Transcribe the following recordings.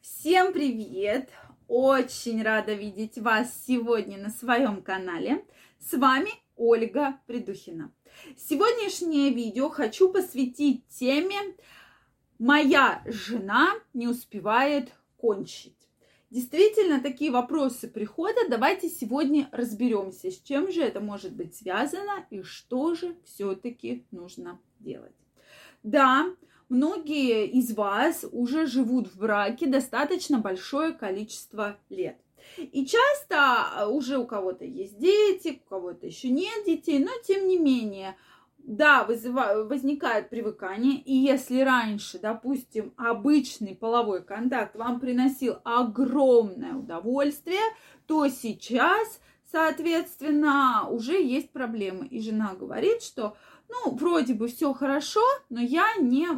Всем привет! Очень рада видеть вас сегодня на своем канале. С вами Ольга Придухина. Сегодняшнее видео хочу посвятить теме «Моя жена не успевает кончить». Действительно, такие вопросы приходят. Давайте сегодня разберемся, с чем же это может быть связано и что же все-таки нужно делать. Да, многие из вас уже живут в браке достаточно большое количество лет. И часто а, уже у кого-то есть дети, у кого-то еще нет детей, но тем не менее, да, вызывает, возникает привыкание, и если раньше, допустим, обычный половой контакт вам приносил огромное удовольствие, то сейчас, соответственно, уже есть проблемы. И жена говорит, что ну, вроде бы все хорошо, но я не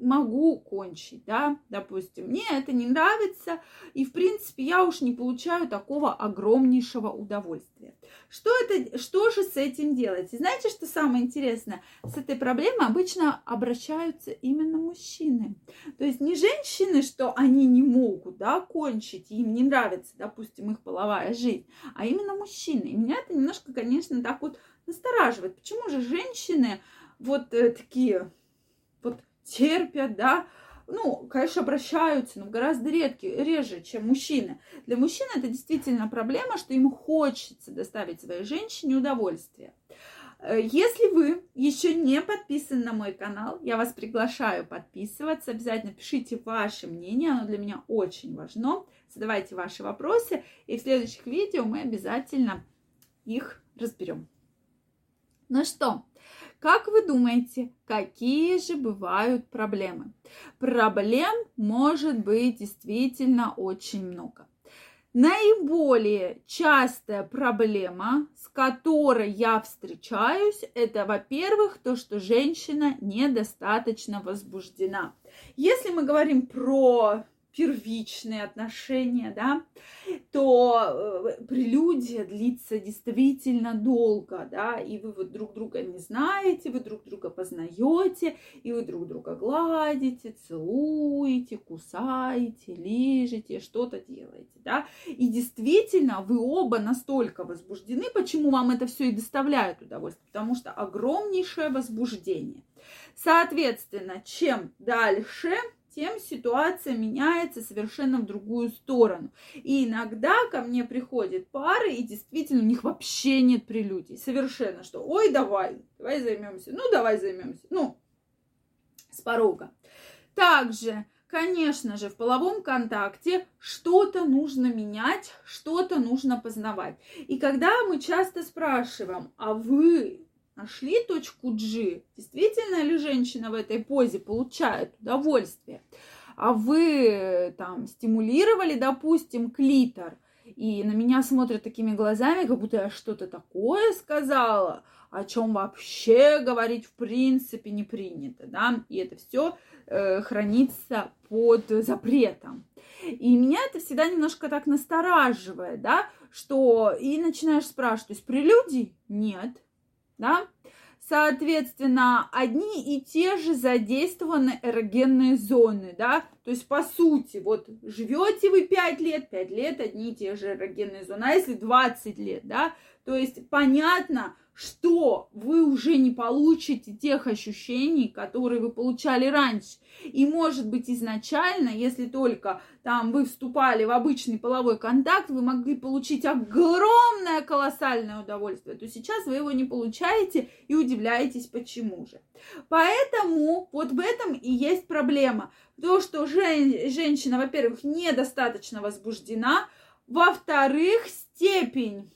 могу кончить, да, допустим, мне это не нравится, и, в принципе, я уж не получаю такого огромнейшего удовольствия. Что это, что же с этим делать? И знаете, что самое интересное? С этой проблемой обычно обращаются именно мужчины. То есть не женщины, что они не могут, да, кончить, им не нравится, допустим, их половая жизнь, а именно мужчины. И меня это немножко, конечно, так вот настораживает. Почему же женщины вот э, такие терпят, да, ну, конечно, обращаются, но гораздо редки, реже, чем мужчины. Для мужчин это действительно проблема, что им хочется доставить своей женщине удовольствие. Э, если вы еще не подписаны на мой канал, я вас приглашаю подписываться. Обязательно пишите ваше мнение, оно для меня очень важно. Задавайте ваши вопросы, и в следующих видео мы обязательно их разберем. Ну что, как вы думаете, какие же бывают проблемы? Проблем может быть действительно очень много. Наиболее частая проблема, с которой я встречаюсь, это, во-первых, то, что женщина недостаточно возбуждена. Если мы говорим про первичные отношения, да, то э, прелюдия длится действительно долго, да, и вы вот друг друга не знаете, вы друг друга познаете, и вы друг друга гладите, целуете, кусаете, лижете, что-то делаете, да, и действительно вы оба настолько возбуждены, почему вам это все и доставляет удовольствие, потому что огромнейшее возбуждение. Соответственно, чем дальше, тем ситуация меняется совершенно в другую сторону. И иногда ко мне приходят пары, и действительно у них вообще нет прелюдий. Совершенно, что ой, давай, давай займемся, ну давай займемся, ну, с порога. Также, конечно же, в половом контакте что-то нужно менять, что-то нужно познавать. И когда мы часто спрашиваем, а вы Нашли точку G. Действительно ли женщина в этой позе получает удовольствие? А вы там стимулировали, допустим, клитор, и на меня смотрят такими глазами, как будто я что-то такое сказала, о чем вообще говорить в принципе не принято, да, и это все э, хранится под запретом. И меня это всегда немножко так настораживает, да, что и начинаешь спрашивать, то есть прелюдий нет, да, соответственно, одни и те же задействованы эрогенные зоны, да, то есть, по сути, вот живете вы 5 лет, 5 лет одни и те же эрогенные зоны, а если 20 лет, да, то есть, понятно, что вы уже не получите тех ощущений, которые вы получали раньше. И может быть изначально, если только там вы вступали в обычный половой контакт, вы могли получить огромное колоссальное удовольствие, то сейчас вы его не получаете и удивляетесь, почему же. Поэтому вот в этом и есть проблема. То, что жен- женщина, во-первых, недостаточно возбуждена, во-вторых, степень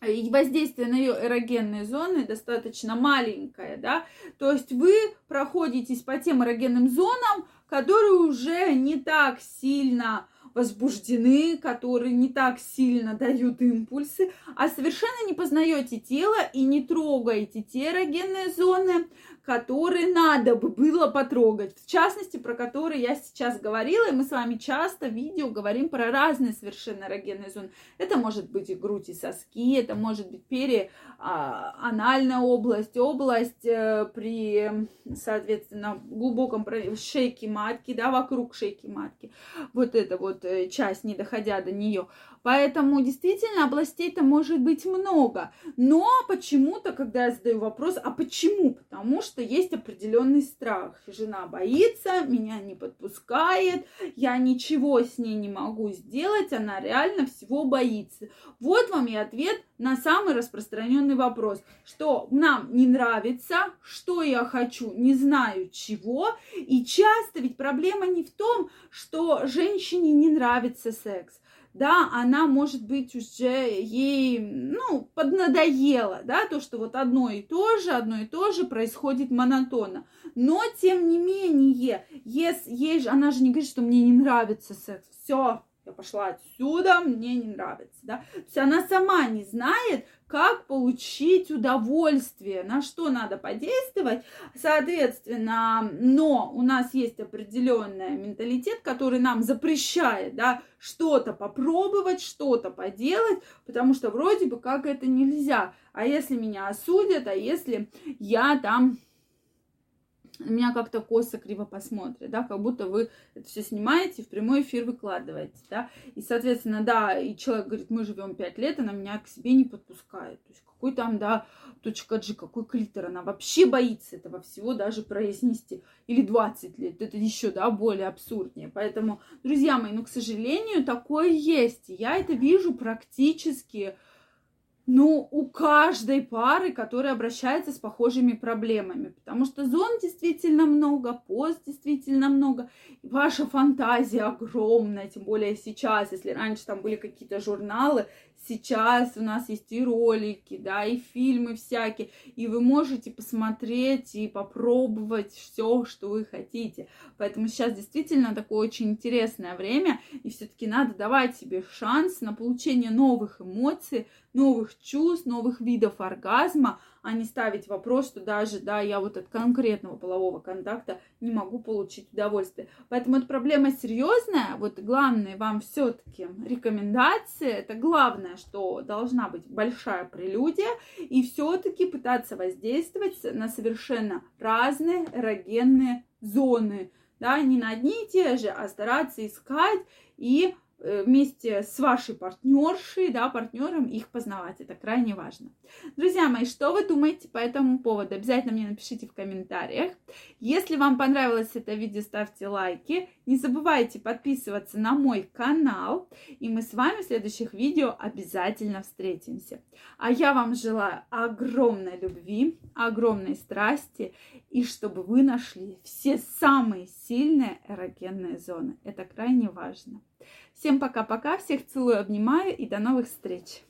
воздействие на ее эрогенные зоны достаточно маленькое, да, то есть вы проходитесь по тем эрогенным зонам, которые уже не так сильно возбуждены, которые не так сильно дают импульсы, а совершенно не познаете тело и не трогаете те эрогенные зоны, которые надо бы было потрогать. В частности, про которые я сейчас говорила, и мы с вами часто в видео говорим про разные совершенно эрогенные зоны. Это может быть и грудь, и соски, это может быть перианальная область, область э, при, соответственно, глубоком шейке матки, да, вокруг шейки матки. Вот эта вот э, часть, не доходя до нее. Поэтому действительно областей-то может быть много. Но почему-то, когда я задаю вопрос, а почему? Потому что есть определенный страх. Жена боится, меня не подпускает, я ничего с ней не могу сделать, она реально всего боится. Вот вам и ответ на самый распространенный вопрос, что нам не нравится, что я хочу, не знаю чего. И часто ведь проблема не в том, что женщине не нравится секс да, она может быть уже ей, ну, поднадоело, да, то, что вот одно и то же, одно и то же происходит монотонно. Но, тем не менее, если, ей же, она же не говорит, что мне не нравится секс, все, я пошла отсюда, мне не нравится, да. То есть она сама не знает, как получить удовольствие, на что надо подействовать, соответственно, но у нас есть определенный менталитет, который нам запрещает, да, что-то попробовать, что-то поделать, потому что вроде бы как это нельзя, а если меня осудят, а если я там меня как-то косо, криво посмотрят, да, как будто вы это все снимаете, в прямой эфир выкладываете, да, и, соответственно, да, и человек говорит, мы живем пять лет, она меня к себе не подпускает, то есть какой там, да, точка G, какой клитор, она вообще боится этого всего даже произнести, или 20 лет, это еще, да, более абсурднее, поэтому, друзья мои, ну, к сожалению, такое есть, я это вижу практически, ну, у каждой пары, которая обращается с похожими проблемами. Потому что зон действительно много, пост действительно много. Ваша фантазия огромная, тем более сейчас, если раньше там были какие-то журналы, сейчас у нас есть и ролики, да, и фильмы всякие, и вы можете посмотреть и попробовать все, что вы хотите. Поэтому сейчас действительно такое очень интересное время, и все-таки надо давать себе шанс на получение новых эмоций, новых чувств, новых видов оргазма, а не ставить вопрос, что даже, да, я вот от конкретного полового контакта не могу получить удовольствие. Поэтому эта проблема серьезная. Вот главное вам все-таки рекомендации. Это главное, что должна быть большая прелюдия и все-таки пытаться воздействовать на совершенно разные эрогенные зоны. Да, не на одни и те же, а стараться искать и вместе с вашей партнершей, да, партнером их познавать. Это крайне важно. Друзья мои, что вы думаете по этому поводу? Обязательно мне напишите в комментариях. Если вам понравилось это видео, ставьте лайки. Не забывайте подписываться на мой канал. И мы с вами в следующих видео обязательно встретимся. А я вам желаю огромной любви, огромной страсти. И чтобы вы нашли все самые сильные эрогенные зоны. Это крайне важно. Всем пока-пока, всех целую, обнимаю и до новых встреч!